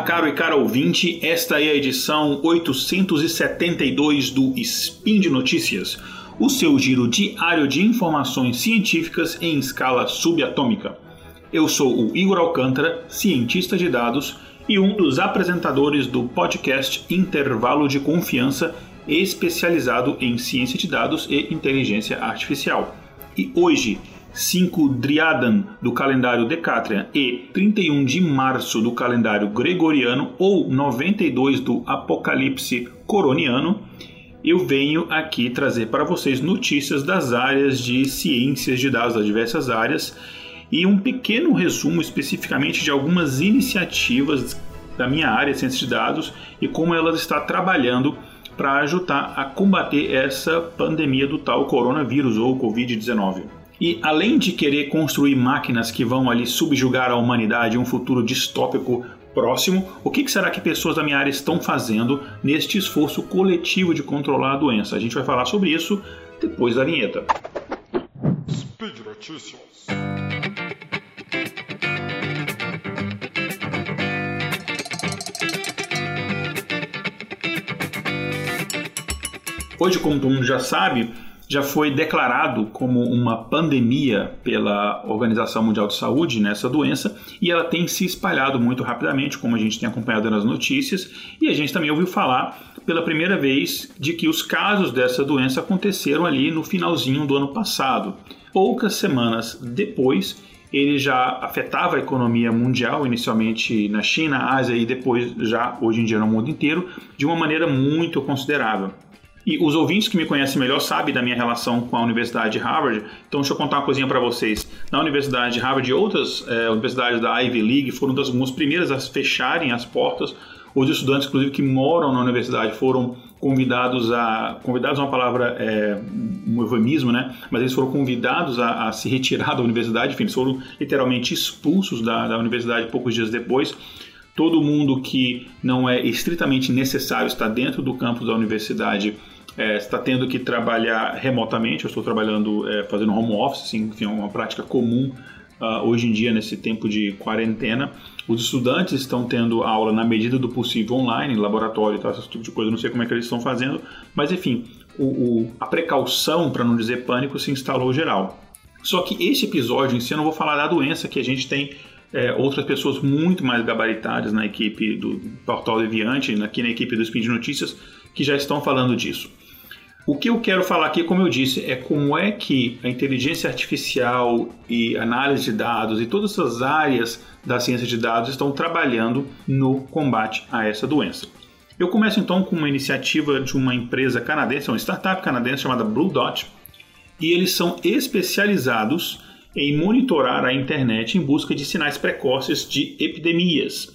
Olá, caro e cara ouvinte, esta é a edição 872 do Spin de Notícias, o seu giro diário de informações científicas em escala subatômica. Eu sou o Igor Alcântara, cientista de dados e um dos apresentadores do podcast Intervalo de Confiança, especializado em ciência de dados e inteligência artificial. E hoje, 5 Driadan do calendário Decatrian e 31 de março do calendário Gregoriano ou 92 do Apocalipse Coroniano, eu venho aqui trazer para vocês notícias das áreas de ciências de dados, das diversas áreas, e um pequeno resumo especificamente de algumas iniciativas da minha área, ciências de dados, e como elas está trabalhando para ajudar a combater essa pandemia do tal coronavírus ou Covid-19. E além de querer construir máquinas que vão ali subjugar a humanidade em um futuro distópico próximo, o que será que pessoas da minha área estão fazendo neste esforço coletivo de controlar a doença? A gente vai falar sobre isso depois da vinheta. Speed Notícias. Hoje, como todo mundo já sabe, já foi declarado como uma pandemia pela Organização Mundial de Saúde nessa doença e ela tem se espalhado muito rapidamente, como a gente tem acompanhado nas notícias, e a gente também ouviu falar pela primeira vez de que os casos dessa doença aconteceram ali no finalzinho do ano passado. Poucas semanas depois, ele já afetava a economia mundial, inicialmente na China, Ásia e depois já hoje em dia no mundo inteiro, de uma maneira muito considerável. E os ouvintes que me conhecem melhor sabem da minha relação com a Universidade de Harvard. Então, deixa eu contar uma coisinha para vocês. Na Universidade de Harvard e outras é, universidades da Ivy League foram das algumas primeiras a fecharem as portas. Os estudantes, inclusive, que moram na universidade foram convidados a. Convidados é uma palavra, é, um eufemismo, né? Mas eles foram convidados a, a, se retirar da universidade. Enfim, eles foram literalmente expulsos da, da universidade poucos dias depois todo mundo que não é estritamente necessário estar dentro do campus da universidade é, está tendo que trabalhar remotamente. Eu estou trabalhando é, fazendo home office, enfim, é uma prática comum uh, hoje em dia nesse tempo de quarentena. Os estudantes estão tendo aula na medida do possível online, laboratório e tal, esse tipo de coisa. não sei como é que eles estão fazendo, mas enfim, o, o, a precaução, para não dizer pânico, se instalou geral. Só que esse episódio em si eu não vou falar da doença que a gente tem é, outras pessoas muito mais gabaritadas na equipe do Portal Deviante, aqui na equipe do Speed Notícias, que já estão falando disso. O que eu quero falar aqui, como eu disse, é como é que a inteligência artificial e análise de dados e todas essas áreas da ciência de dados estão trabalhando no combate a essa doença. Eu começo então com uma iniciativa de uma empresa canadense, uma startup canadense chamada Blue Dot, e eles são especializados em monitorar a internet em busca de sinais precoces de epidemias.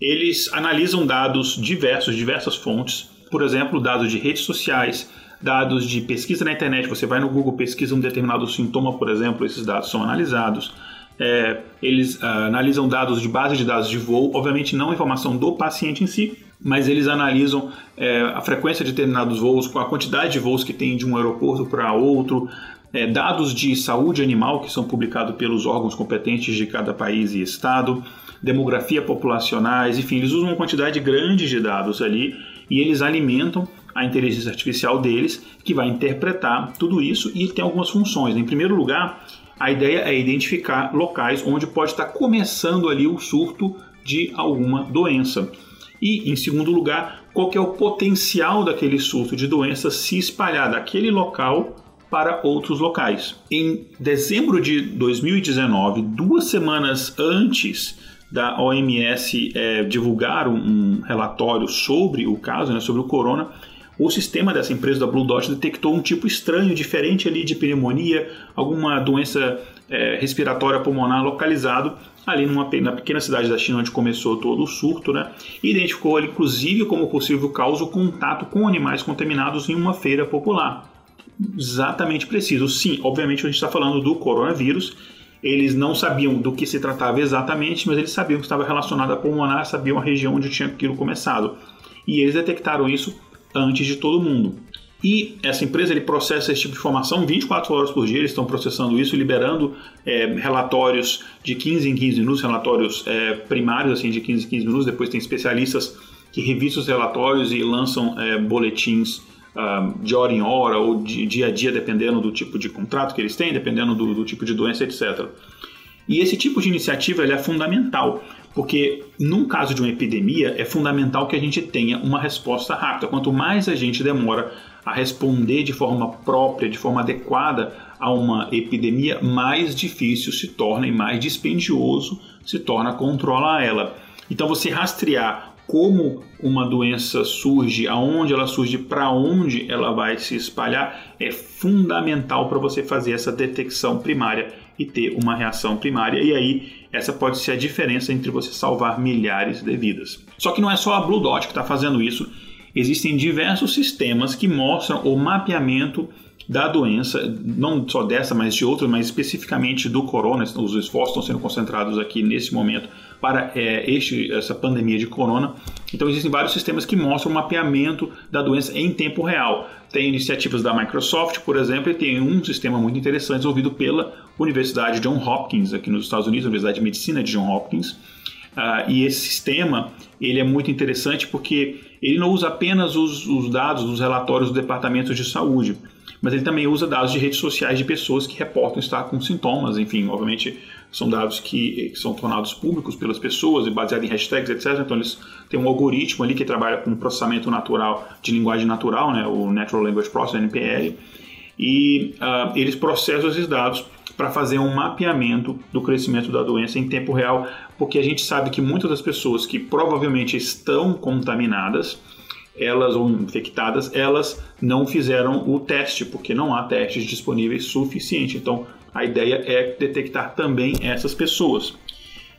Eles analisam dados diversos, diversas fontes, por exemplo, dados de redes sociais, dados de pesquisa na internet. Você vai no Google, pesquisa um determinado sintoma, por exemplo, esses dados são analisados. É, eles uh, analisam dados de base de dados de voo, obviamente não informação do paciente em si, mas eles analisam é, a frequência de determinados voos, a quantidade de voos que tem de um aeroporto para outro, é, dados de saúde animal que são publicados pelos órgãos competentes de cada país e estado, demografia populacionais, enfim, eles usam uma quantidade grande de dados ali e eles alimentam a inteligência artificial deles, que vai interpretar tudo isso e tem algumas funções. Em primeiro lugar, a ideia é identificar locais onde pode estar começando ali o surto de alguma doença. E, em segundo lugar, qual é o potencial daquele surto de doença se espalhar daquele local para outros locais. Em dezembro de 2019, duas semanas antes da OMS é, divulgar um, um, relatório sobre o caso, né, sobre o corona, o sistema dessa empresa da Blue Dot detectou um tipo estranho, diferente ali de pneumonia, alguma doença é, respiratória pulmonar localizado ali numa na pequena cidade da China onde começou todo o surto, né? E identificou ali, inclusive como possível causa o contato com animais contaminados em uma feira popular. Exatamente preciso. Sim, obviamente a gente está falando do coronavírus. Eles não sabiam do que se tratava exatamente, mas eles sabiam que estava relacionado a pulmonar, sabiam a região onde tinha aquilo começado. E eles detectaram isso antes de todo mundo. E essa empresa ele processa esse tipo de informação 24 horas por dia, eles estão processando isso, liberando é, relatórios de 15 em 15 minutos, relatórios é, primários assim de 15 em 15 minutos, depois tem especialistas que revisam os relatórios e lançam é, boletins uh, de hora em hora ou de dia a dia, dependendo do tipo de contrato que eles têm, dependendo do, do tipo de doença, etc. E esse tipo de iniciativa é fundamental, porque num caso de uma epidemia é fundamental que a gente tenha uma resposta rápida. Quanto mais a gente demora a responder de forma própria, de forma adequada a uma epidemia, mais difícil se torna e mais dispendioso se torna controlar ela. Então você rastrear como uma doença surge, aonde ela surge, para onde ela vai se espalhar, é fundamental para você fazer essa detecção primária e ter uma reação primária. E aí, essa pode ser a diferença entre você salvar milhares de vidas. Só que não é só a Blue Dot que está fazendo isso. Existem diversos sistemas que mostram o mapeamento da doença, não só dessa, mas de outras, mas especificamente do corona. Os esforços estão sendo concentrados aqui nesse momento para é, este, essa pandemia de corona. Então existem vários sistemas que mostram o mapeamento da doença em tempo real. Tem iniciativas da Microsoft, por exemplo, e tem um sistema muito interessante desenvolvido pela Universidade John Hopkins, aqui nos Estados Unidos, Universidade de Medicina de John Hopkins. Uh, e esse sistema ele é muito interessante porque ele não usa apenas os, os dados dos relatórios do Departamento de Saúde, mas ele também usa dados de redes sociais de pessoas que reportam estar com sintomas, enfim, obviamente são dados que, que são tornados públicos pelas pessoas e baseados em hashtags, etc. Então eles têm um algoritmo ali que trabalha com processamento natural de linguagem natural, né, o Natural Language Processing, NPL, e uh, eles processam esses dados para fazer um mapeamento do crescimento da doença em tempo real, porque a gente sabe que muitas das pessoas que provavelmente estão contaminadas, elas ou infectadas, elas não fizeram o teste, porque não há testes disponíveis suficientes. Então, a ideia é detectar também essas pessoas.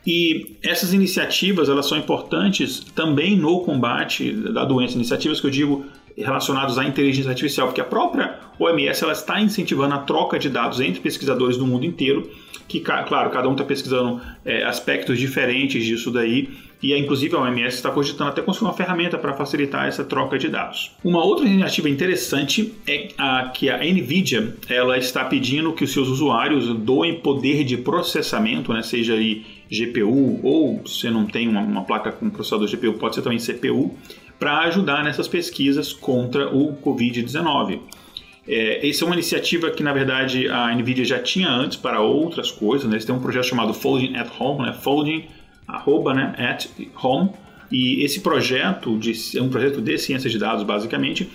E essas iniciativas elas são importantes também no combate da doença. Iniciativas que eu digo relacionadas à inteligência artificial, porque a própria OMS ela está incentivando a troca de dados entre pesquisadores do mundo inteiro, que, claro, cada um está pesquisando é, aspectos diferentes disso daí, e inclusive a OMS está cogitando até construir uma ferramenta para facilitar essa troca de dados. Uma outra iniciativa interessante é a, que a NVIDIA ela está pedindo que os seus usuários doem poder de processamento, né, seja aí GPU ou se não tem uma, uma placa com processador GPU, pode ser também CPU, para ajudar nessas pesquisas contra o Covid-19. É, essa é uma iniciativa que, na verdade, a NVIDIA já tinha antes para outras coisas. Né? Eles têm um projeto chamado Folding at Home, né? Folding arroba, né, at home. E esse projeto de, é um projeto de ciência de dados, basicamente.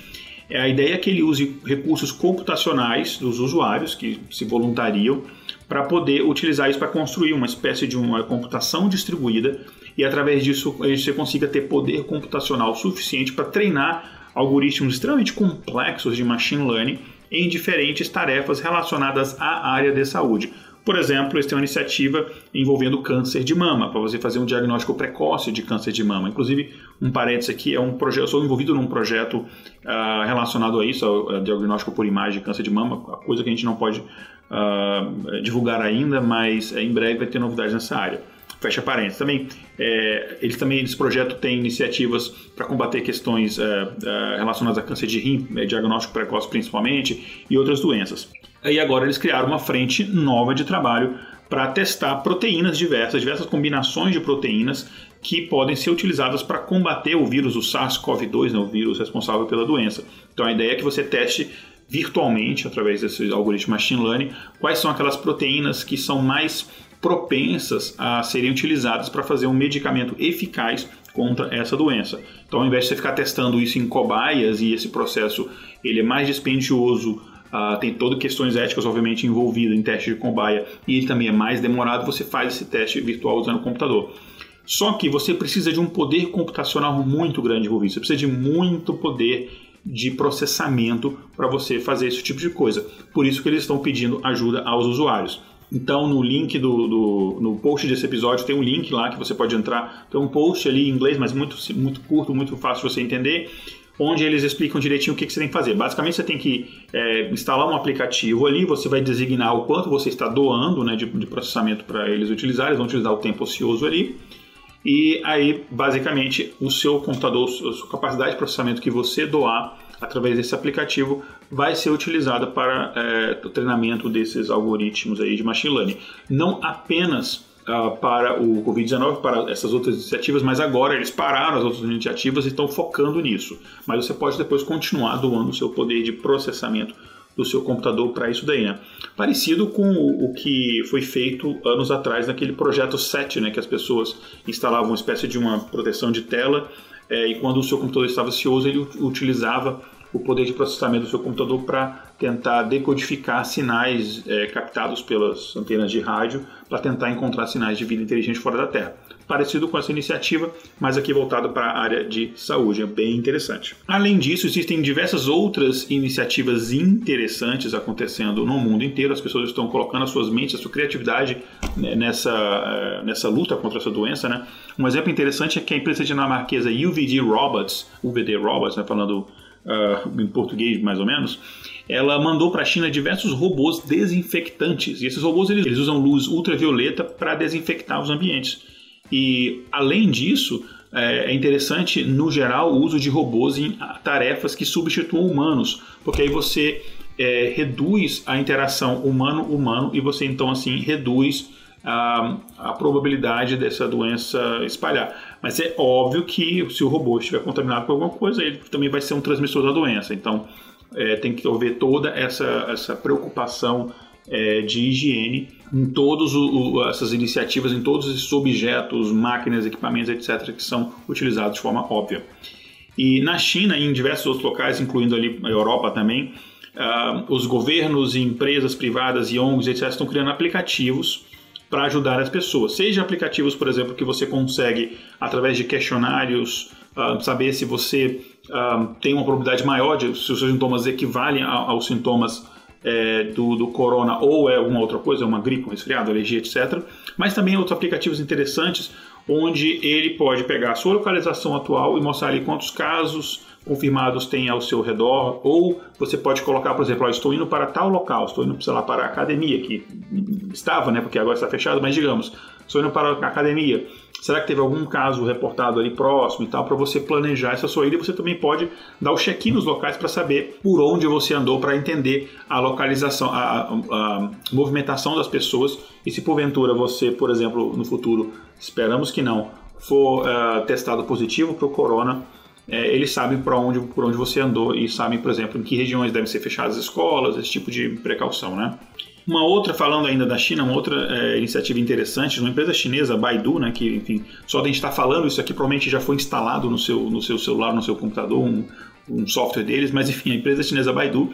É a ideia é que ele use recursos computacionais dos usuários que se voluntariam para poder utilizar isso para construir uma espécie de uma computação distribuída e através disso você consiga ter poder computacional suficiente para treinar algoritmos extremamente complexos de machine learning em diferentes tarefas relacionadas à área de saúde. Por exemplo, eles têm uma iniciativa envolvendo câncer de mama, para você fazer um diagnóstico precoce de câncer de mama. Inclusive, um parênteses aqui, é um projeto, eu sou envolvido num projeto uh, relacionado a isso, ao diagnóstico por imagem de câncer de mama, coisa que a gente não pode uh, divulgar ainda, mas em breve vai ter novidades nessa área fecha parênteses. Também, é, eles também, esse projeto tem iniciativas para combater questões é, é, relacionadas a câncer de rim, é, diagnóstico precoce principalmente, e outras doenças. E agora eles criaram uma frente nova de trabalho para testar proteínas diversas, diversas combinações de proteínas que podem ser utilizadas para combater o vírus, o SARS-CoV-2, né, o vírus responsável pela doença. Então a ideia é que você teste virtualmente, através desse algoritmo machine learning, quais são aquelas proteínas que são mais propensas a serem utilizadas para fazer um medicamento eficaz contra essa doença. Então, ao invés de você ficar testando isso em cobaias e esse processo ele é mais dispendioso Uh, tem todas questões éticas, obviamente, envolvidas em teste de cobaia e ele também é mais demorado. Você faz esse teste virtual usando o computador. Só que você precisa de um poder computacional muito grande envolvido. Você precisa de muito poder de processamento para você fazer esse tipo de coisa. Por isso que eles estão pedindo ajuda aos usuários. Então, no link do, do, no post desse episódio tem um link lá que você pode entrar. Tem um post ali em inglês, mas muito, muito curto, muito fácil de você entender onde eles explicam direitinho o que, que você tem que fazer. Basicamente, você tem que é, instalar um aplicativo ali, você vai designar o quanto você está doando né, de, de processamento para eles utilizarem, eles vão utilizar o tempo ocioso ali. E aí, basicamente, o seu computador, a sua capacidade de processamento que você doar através desse aplicativo, vai ser utilizada para é, o treinamento desses algoritmos aí de machine learning. Não apenas uh, para o Covid-19, para essas outras iniciativas, mas agora eles pararam as outras iniciativas e estão focando nisso. Mas você pode depois continuar doando o seu poder de processamento do seu computador para isso daí, né? Parecido com o, o, que foi feito anos atrás naquele projeto 7, né? Que as pessoas instalavam uma espécie de uma proteção de tela é, e quando o seu computador estava ansioso, ele utilizava o poder de processamento do seu computador para tentar decodificar sinais é, captados pelas antenas de rádio para tentar encontrar sinais de vida inteligente fora da Terra. Parecido com essa iniciativa, mas aqui voltado para a área de saúde, é bem interessante. Além disso, existem diversas outras iniciativas interessantes acontecendo no mundo inteiro. As pessoas estão colocando as suas mentes, a sua criatividade né, nessa, é, nessa luta contra essa doença. Né? Um exemplo interessante é que a empresa dinamarquesa UVD Robots, UVD Robots, né, falando uh, em português mais ou menos, ela mandou para a China diversos robôs desinfectantes. E esses robôs eles, eles usam luz ultravioleta para desinfectar os ambientes. E além disso, é, é interessante, no geral, o uso de robôs em tarefas que substituam humanos, porque aí você é, reduz a interação humano-humano e você então assim reduz a, a probabilidade dessa doença espalhar. Mas é óbvio que se o robô estiver contaminado com alguma coisa, ele também vai ser um transmissor da doença. Então é, tem que haver toda essa, essa preocupação é, de higiene em todas essas iniciativas, em todos esses objetos, máquinas, equipamentos, etc., que são utilizados de forma óbvia. E na China e em diversos outros locais, incluindo ali a Europa também, uh, os governos e empresas privadas e ONGs, etc., estão criando aplicativos para ajudar as pessoas. Seja aplicativos, por exemplo, que você consegue, através de questionários, uh, saber se você uh, tem uma probabilidade maior de se os seus sintomas equivalem aos sintomas é, do, do, corona ou é alguma outra coisa, uma gripe, um resfriado, alergia, etc. Mas também outros aplicativos interessantes onde ele pode pegar a sua localização atual e mostrar ali quantos casos confirmados tem ao seu redor, ou você pode colocar, por exemplo, estou indo para tal local, estou indo, sei lá, para a academia, que estava, né, porque agora está fechado, mas digamos, estou indo para a academia, será que teve algum caso reportado ali próximo e tal, para você planejar essa sua ida, você também pode dar o check-in nos locais para saber por onde você andou, para entender a localização, a, a, a movimentação das pessoas, e se porventura você, por exemplo, no futuro, esperamos que não, for uh, testado positivo para o corona, é, eles sabem por onde, por onde você andou e sabem, por exemplo, em que regiões devem ser fechadas as escolas, esse tipo de precaução, né? Uma outra, falando ainda da China, uma outra é, iniciativa interessante, uma empresa chinesa, Baidu, né, que, enfim, só de a gente estar tá falando isso aqui, provavelmente já foi instalado no seu, no seu celular, no seu computador, um, um software deles, mas enfim, a empresa chinesa Baidu,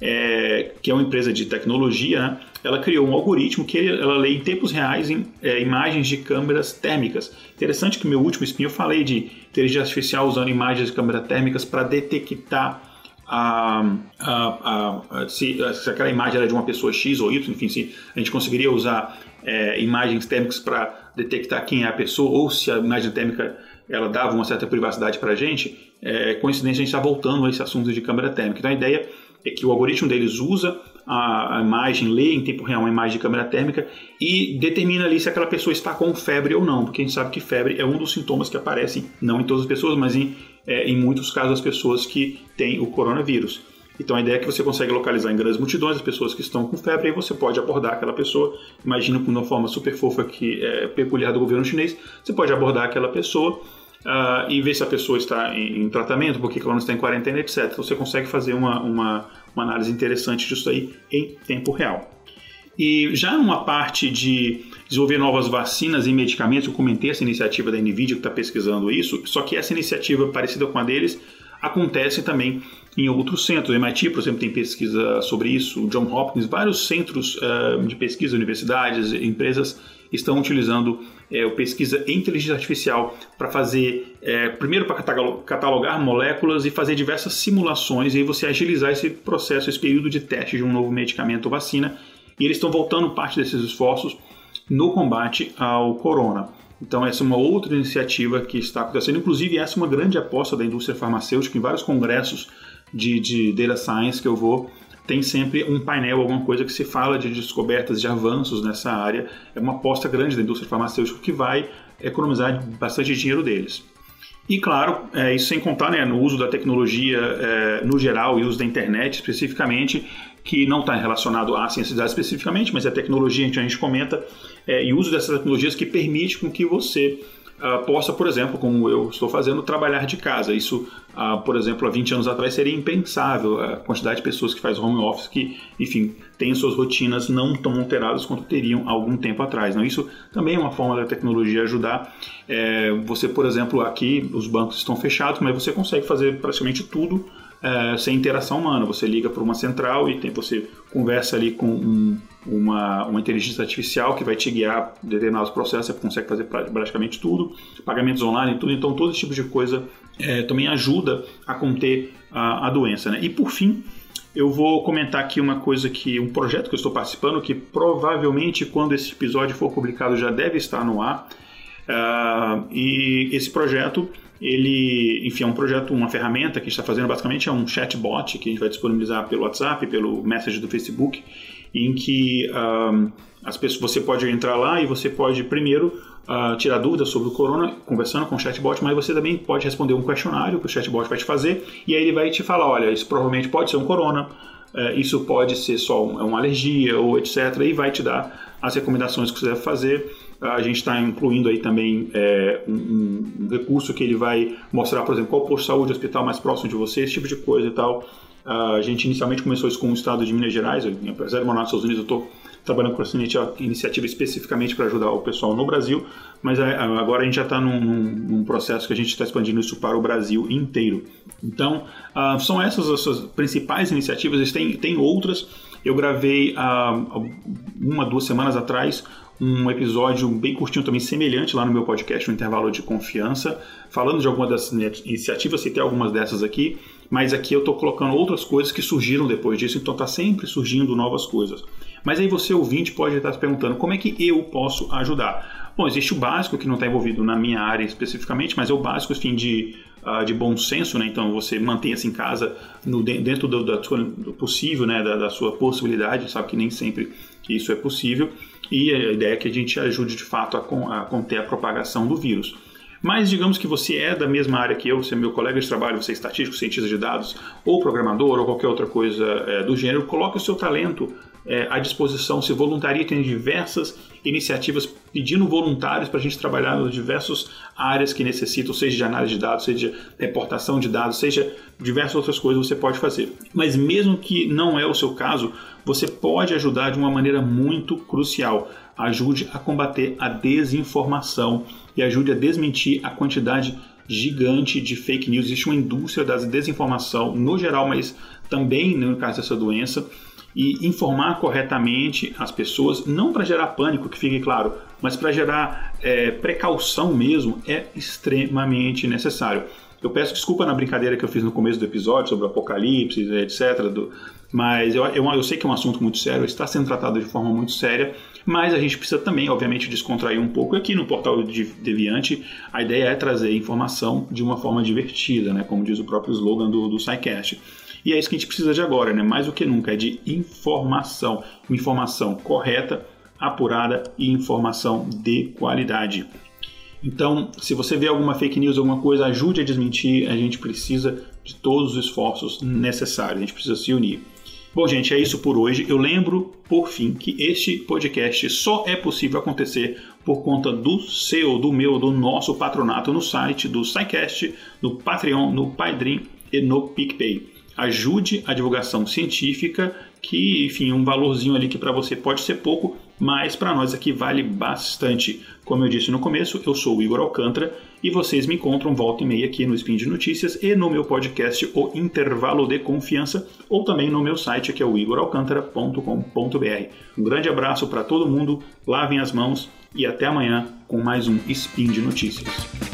é, que é uma empresa de tecnologia, né, ela criou um algoritmo que ela lê em tempos reais em, é, imagens de câmeras térmicas. Interessante que no meu último spin eu falei de inteligência artificial usando imagens de câmeras térmicas para detectar a, a, a, se, se, aquela imagem era de uma pessoa X ou Y, enfim, se a gente conseguiria usar é, imagens térmicas para detectar quem é a pessoa ou se a imagem térmica ela dava uma certa privacidade para a gente, é, coincidência a gente está voltando a esse assunto de câmera térmica. Então a ideia é que o algoritmo deles usa a, imagem, lê em tempo real uma imagem de câmera térmica e determina ali se aquela pessoa está com febre ou não, porque a gente sabe que febre é um dos sintomas que aparecem, não em todas as pessoas, mas em, é, em muitos casos das pessoas que têm o coronavírus. Então a ideia é que você consegue localizar em grandes multidões as pessoas que estão com febre, e você pode abordar aquela pessoa. Imagina com uma forma super fofa que é peculiar do governo chinês, você pode abordar aquela pessoa uh, e ver se a pessoa está em, em tratamento, porque ela não está em quarentena, etc. Então, você consegue fazer uma, uma, uma análise interessante disso aí em tempo real. E já numa parte de desenvolver novas vacinas e medicamentos, eu comentei essa iniciativa da NVIDIA que está pesquisando isso, só que essa iniciativa parecida com a deles acontece também em outros centros. O MIT, por exemplo, tem pesquisa sobre isso, o John Hopkins, vários centros uh, de pesquisa, universidades, empresas estão utilizando é, pesquisa em inteligência artificial para fazer, é, primeiro para catalogar moléculas e fazer diversas simulações e aí você agilizar esse processo, esse período de teste de um novo medicamento ou vacina. E eles estão voltando parte desses esforços no combate ao corona. Então, essa é uma outra iniciativa que está acontecendo. Inclusive, essa é uma grande aposta da indústria farmacêutica em vários congressos de, de data science que eu vou. Tem sempre um painel, alguma coisa que se fala de descobertas, de avanços nessa área. É uma aposta grande da indústria farmacêutica que vai economizar bastante dinheiro deles. E claro, é, isso sem contar né, no uso da tecnologia é, no geral e uso da internet especificamente, que não está relacionado à ciência de dados especificamente, mas é tecnologia a gente comenta, é, e uso dessas tecnologias que permite com que você uh, possa, por exemplo, como eu estou fazendo, trabalhar de casa. Isso, uh, por exemplo, há 20 anos atrás seria impensável a quantidade de pessoas que faz home office que, enfim, têm suas rotinas não tão alteradas quanto teriam algum tempo atrás. Não? Isso também é uma forma da tecnologia ajudar. É, você, por exemplo, aqui os bancos estão fechados, mas você consegue fazer praticamente tudo é, sem interação humana. Você liga para uma central e tem, você conversa ali com um, uma, uma inteligência artificial que vai te guiar determinados processos, você consegue fazer praticamente tudo, pagamentos online tudo, então todo esse tipo de coisa é, também ajuda a conter a, a doença. Né? E por fim, eu vou comentar aqui uma coisa que um projeto que eu estou participando que provavelmente quando esse episódio for publicado já deve estar no ar. Uh, e esse projeto ele, enfim, é um projeto, uma ferramenta que está fazendo basicamente é um chatbot que a gente vai disponibilizar pelo WhatsApp, pelo message do Facebook, em que as pessoas, você pode entrar lá e você pode primeiro uh, tirar dúvidas sobre o corona, conversando com o chatbot, mas você também pode responder um questionário que o chatbot vai te fazer e aí ele vai te falar, olha, isso provavelmente pode ser um corona, uh, isso pode ser só um, uma alergia ou etc. e vai te dar as recomendações que você deve fazer a gente está incluindo aí também é, um, um, recurso que ele vai mostrar, por exemplo, qual posto de saúde, hospital mais próximo de você, esse tipo de coisa e tal. A gente inicialmente começou isso com o estado de Minas Gerais, eu, apesar de morar nos Estados Unidos, eu estou trabalhando com essa iniciativa especificamente para ajudar o pessoal no Brasil, mas é, agora a gente já está num, num, processo que a gente está expandindo isso para o Brasil inteiro. Então, uh, são essas as suas principais iniciativas, tem, tem outras. Eu gravei uh, uma, duas semanas atrás um episódio bem curtinho também, semelhante lá no meu podcast, no Intervalo de Confiança, falando de algumas das iniciativas, citei algumas dessas aqui, mas aqui eu estou colocando outras coisas que surgiram depois disso, então está sempre surgindo novas coisas. Mas aí você, ouvinte, pode estar se perguntando como é que eu posso ajudar. Bom, existe o básico que não está envolvido na minha área especificamente, mas é o básico assim, de, uh, de bom senso, né? Então você mantenha-se em casa no, dentro do, do possível, né? Da, da, sua possibilidade, sabe que nem sempre isso é possível. E a ideia é que a gente ajude de fato a, a conter a propagação do vírus. Mas digamos que você é da mesma área que eu, você é meu colega de trabalho, você é estatístico, cientista de dados, ou programador, ou qualquer outra coisa é, do gênero, coloque o seu talento é, à disposição, se voluntaria, tem diversas iniciativas pedindo voluntários para a gente trabalhar nas diversas áreas que necessitam, seja de análise de dados, seja de reportação de dados, seja diversas outras coisas você pode fazer. Mas mesmo que não é o seu caso, você pode ajudar de uma maneira muito crucial. Ajude a combater a desinformação e ajude a desmentir a quantidade gigante de fake news. Existe uma indústria da desinformação no geral, mas também no caso dessa doença e informar corretamente as pessoas, não para gerar pânico, que fique claro, mas para gerar é, precaução mesmo, é extremamente necessário. Eu peço desculpa na brincadeira que eu fiz no começo do episódio sobre o apocalipse, etc. Do, mas eu, eu, eu, sei que é um assunto muito sério, está sendo tratado de forma muito séria, mas a gente precisa também, obviamente, descontrair um pouco. Aqui no portal de Deviante, a ideia é trazer informação de uma forma divertida, né? como diz o próprio slogan do, do SciCast. E é isso que a gente precisa de agora, né? mais do que nunca, é de informação. Informação correta, apurada e informação de qualidade. Então, se você vê alguma fake news, alguma coisa, ajude a desmentir. A gente precisa de todos os esforços necessários, a gente precisa se unir. Bom, gente, é isso por hoje. Eu lembro, por fim, que este podcast só é possível acontecer por conta do seu, do meu, do nosso patronato no site do SciCast, no Patreon, no Padrim e no PicPay ajude a divulgação científica, que, enfim, um valorzinho ali que para você pode ser pouco, mas para nós aqui vale bastante. Como eu disse no começo, eu sou o Igor Alcântara e vocês me encontram volta e meia aqui no Spin de Notícias e no meu podcast O Intervalo de Confiança ou também no meu site que é o igoralcantara.com.br. Um grande abraço para todo mundo, lavem as mãos e até amanhã com mais um Spin de Notícias.